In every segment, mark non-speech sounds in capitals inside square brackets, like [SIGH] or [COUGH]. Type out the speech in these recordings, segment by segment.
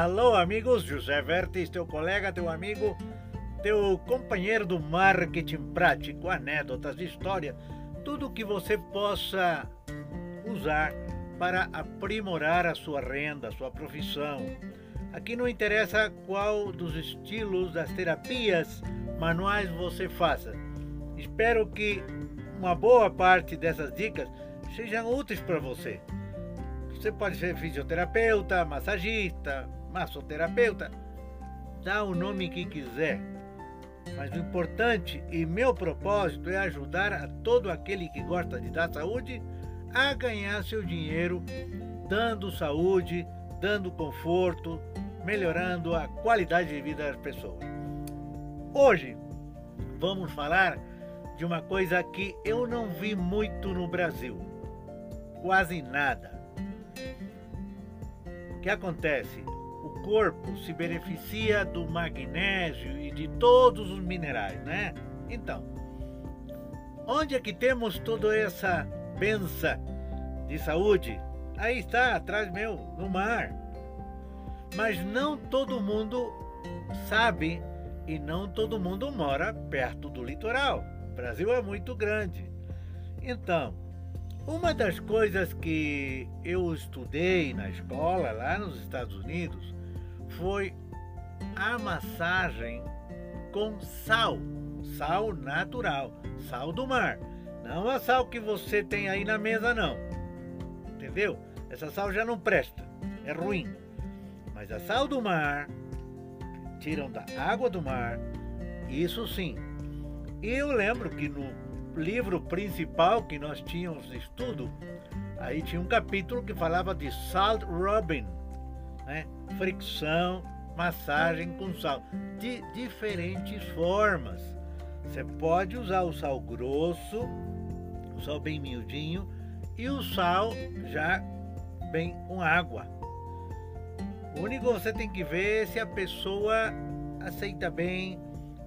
Alô, amigos, José Vertes, teu colega, teu amigo, teu companheiro do marketing prático, anedotas, história, tudo que você possa usar para aprimorar a sua renda, a sua profissão. Aqui não interessa qual dos estilos das terapias manuais você faça. Espero que uma boa parte dessas dicas sejam úteis para você. Você pode ser fisioterapeuta, massagista, massoterapeuta, dá o nome que quiser. Mas o importante e meu propósito é ajudar a todo aquele que gosta de dar saúde a ganhar seu dinheiro, dando saúde, dando conforto, melhorando a qualidade de vida das pessoas. Hoje vamos falar de uma coisa que eu não vi muito no Brasil, quase nada. O que acontece? Corpo se beneficia do magnésio e de todos os minerais, né? Então, onde é que temos toda essa benção de saúde? Aí está, atrás meu, no mar. Mas não todo mundo sabe e não todo mundo mora perto do litoral. O Brasil é muito grande. Então, uma das coisas que eu estudei na escola lá nos Estados Unidos foi a massagem com sal, sal natural, sal do mar. Não a sal que você tem aí na mesa, não. Entendeu? Essa sal já não presta, é ruim. Mas a sal do mar, tiram da água do mar, isso sim. E eu lembro que no livro principal que nós tínhamos de estudo, aí tinha um capítulo que falava de salt rubbing, né? Fricção, massagem com sal, de diferentes formas. Você pode usar o sal grosso, o sal bem miudinho, e o sal já bem com água. O único que você tem que ver é se a pessoa aceita bem,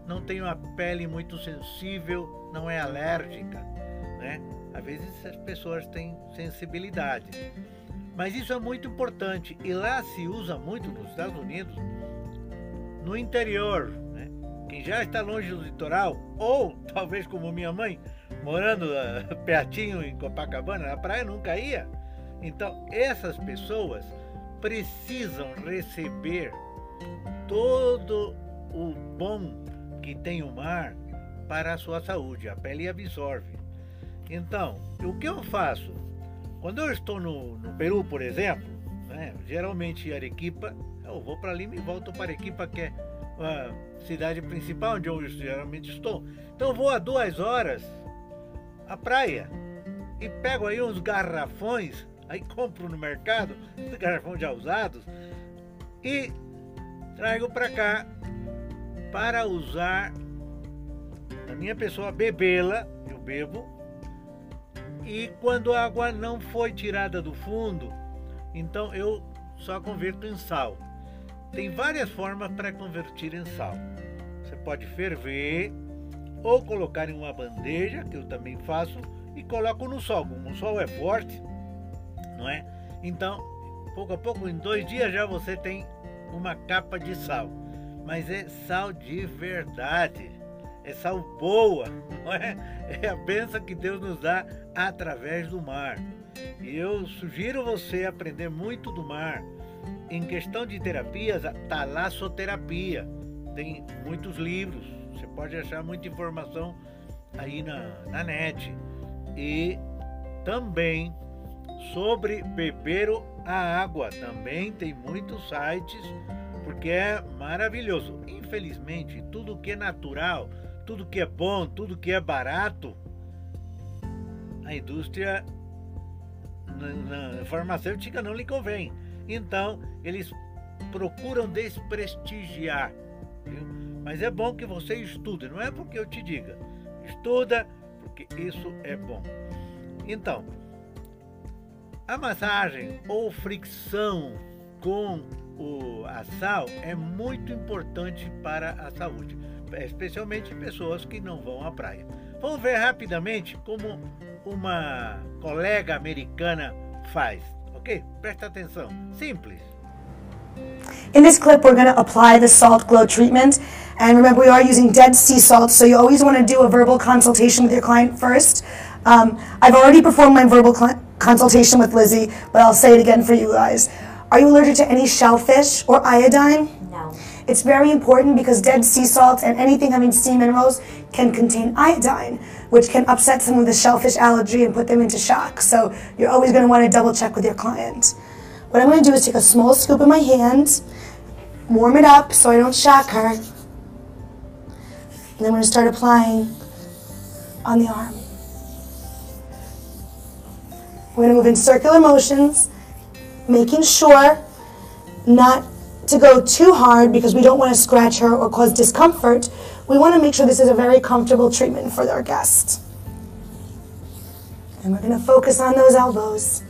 não tem uma pele muito sensível, não é alérgica, né? Às vezes as pessoas têm sensibilidade. Mas isso é muito importante e lá se usa muito nos Estados Unidos, no interior, né? Quem já está longe do litoral, ou [LAUGHS] talvez como minha mãe, morando uh, [LAUGHS] pertinho em Copacabana, na praia nunca ia. Então, essas pessoas precisam receber todo o bom que tem o mar para a sua saúde. A pele absorve. Então, o que eu faço? Quando eu estou no, no Peru, por exemplo, né, geralmente Arequipa, eu vou para Lima e volto para Arequipa, que é a cidade principal onde eu geralmente estou. Então eu vou a duas horas à praia e pego aí uns garrafões Aí compro no mercado, [LAUGHS] garrafão já usados, e trago para cá para usar a minha pessoa bebê-la, eu bebo, e quando a água não foi tirada do fundo, então eu só converto em sal. Tem várias formas para convertir em sal. Você pode ferver ou colocar em uma bandeja, que eu também faço, e coloco no sol. Como o sol é forte, não é? Então, pouco a pouco, em dois dias já você tem uma capa de sal. Mas é sal de verdade. É boa, não é? É a benção que Deus nos dá através do mar. E eu sugiro você aprender muito do mar. Em questão de terapias, a talassoterapia. Tem muitos livros. Você pode achar muita informação aí na, na net. E também sobre beber a água. Também tem muitos sites, porque é maravilhoso. Infelizmente, tudo que é natural, tudo que é bom, tudo que é barato, a indústria na, farmacêutica não lhe convém. Então, eles procuram desprestigiar. Viu? Mas é bom que você estude, não é porque eu te diga. Estuda, porque isso é bom. Então, a massagem ou fricção com o, a sal é muito importante para a saúde, especialmente pessoas que não vão à praia. Vamos ver rapidamente como uma colega americana faz, ok? Presta atenção, simples. In this clip, we're going to apply the salt glow treatment. And remember, we are using dead sea salt, so you always want to do a verbal consultation with your client first. Um, I've already performed my verbal consultation with Lizzie, but I'll say it again for you guys. Are you allergic to any shellfish or iodine? It's very important because dead sea salt and anything having sea minerals can contain iodine, which can upset some of the shellfish allergy and put them into shock. So you're always going to want to double check with your client. What I'm going to do is take a small scoop in my hand, warm it up so I don't shock her, and then I'm going to start applying on the arm. We're going to move in circular motions, making sure not to go too hard because we don't want to scratch her or cause discomfort. We want to make sure this is a very comfortable treatment for our guest. And we're going to focus on those elbows.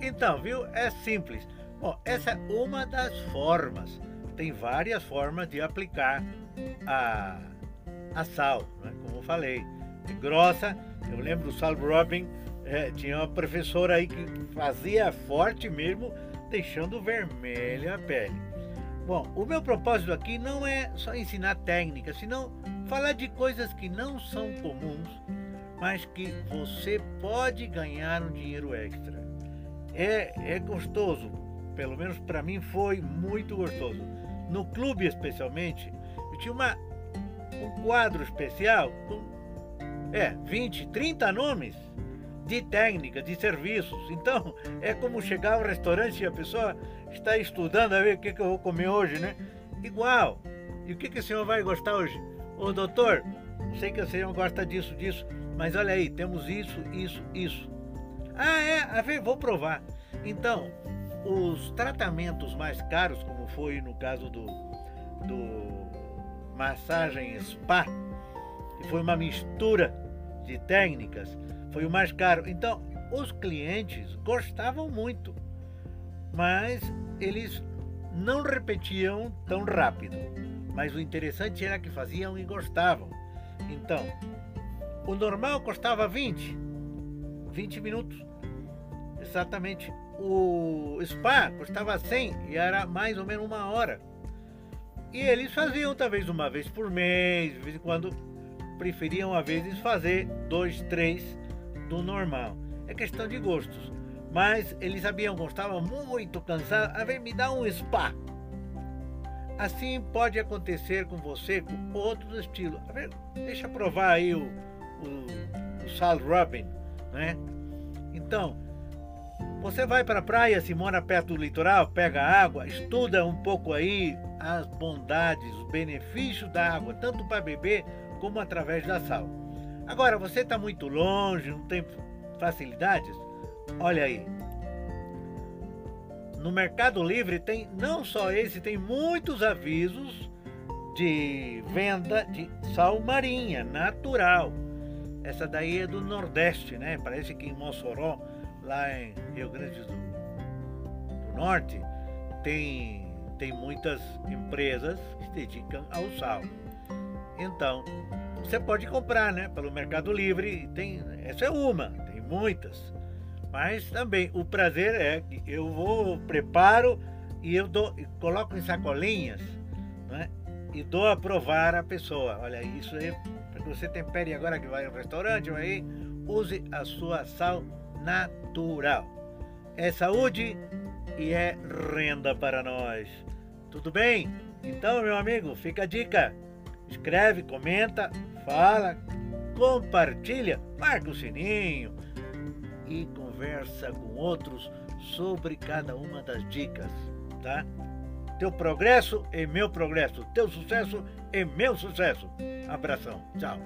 Então, viu? É simples. Bom, essa é uma das formas. Tem várias formas de aplicar a, a sal, né? como eu falei. Grossa, eu lembro do Sal Robin, é, tinha uma professora aí que fazia forte mesmo, deixando vermelha a pele. Bom, o meu propósito aqui não é só ensinar técnica, senão falar de coisas que não são comuns, mas que você pode ganhar um dinheiro extra. É, é gostoso, pelo menos para mim foi muito gostoso. No clube, especialmente, eu tinha uma, um quadro especial com é, 20, 30 nomes de técnicas, de serviços. Então, é como chegar ao restaurante e a pessoa está estudando a ver o que, que eu vou comer hoje, né? Igual. E o que, que o senhor vai gostar hoje? Ô doutor, sei que o senhor gosta disso, disso, mas olha aí, temos isso, isso, isso. Ah, é? A ver, vou provar. Então, os tratamentos mais caros, como foi no caso do, do massagem spa, foi uma mistura de técnicas, foi o mais caro. Então, os clientes gostavam muito, mas eles não repetiam tão rápido. Mas o interessante era que faziam e gostavam. Então, o normal custava 20, 20 minutos. Exatamente. O spa custava 100 e era mais ou menos uma hora. E eles faziam talvez uma vez por mês, de vez em quando preferiam às vezes fazer dois, três do normal. É questão de gostos. Mas eles sabiam que muito cansados. A ver, me dá um spa. Assim pode acontecer com você com outros estilos. A ver, deixa eu provar aí o, o, o Sal Robin, né? Então, você vai para a praia, se mora perto do litoral, pega água, estuda um pouco aí as bondades, os benefícios da água, tanto para beber como através da sal. Agora, você está muito longe, não tem facilidades? Olha aí. No Mercado Livre tem não só esse, tem muitos avisos de venda de sal marinha natural. Essa daí é do Nordeste, né? Parece que em Mossoró, lá em Rio Grande do, do Norte, tem, tem muitas empresas que se dedicam ao sal. Então, você pode comprar, né? Pelo Mercado Livre. Tem, essa é uma, tem muitas. Mas também o prazer é que eu vou, preparo e eu dou, coloco em sacolinhas, né? E dou a provar a pessoa. Olha, isso aí, você tempere agora que vai ao restaurante, aí, use a sua sal natural. É saúde e é renda para nós. Tudo bem? Então, meu amigo, fica a dica. Escreve, comenta, fala, compartilha, marca o sininho e conversa com outros sobre cada uma das dicas, tá? Teu progresso é meu progresso, teu sucesso é meu sucesso. Abração, tchau.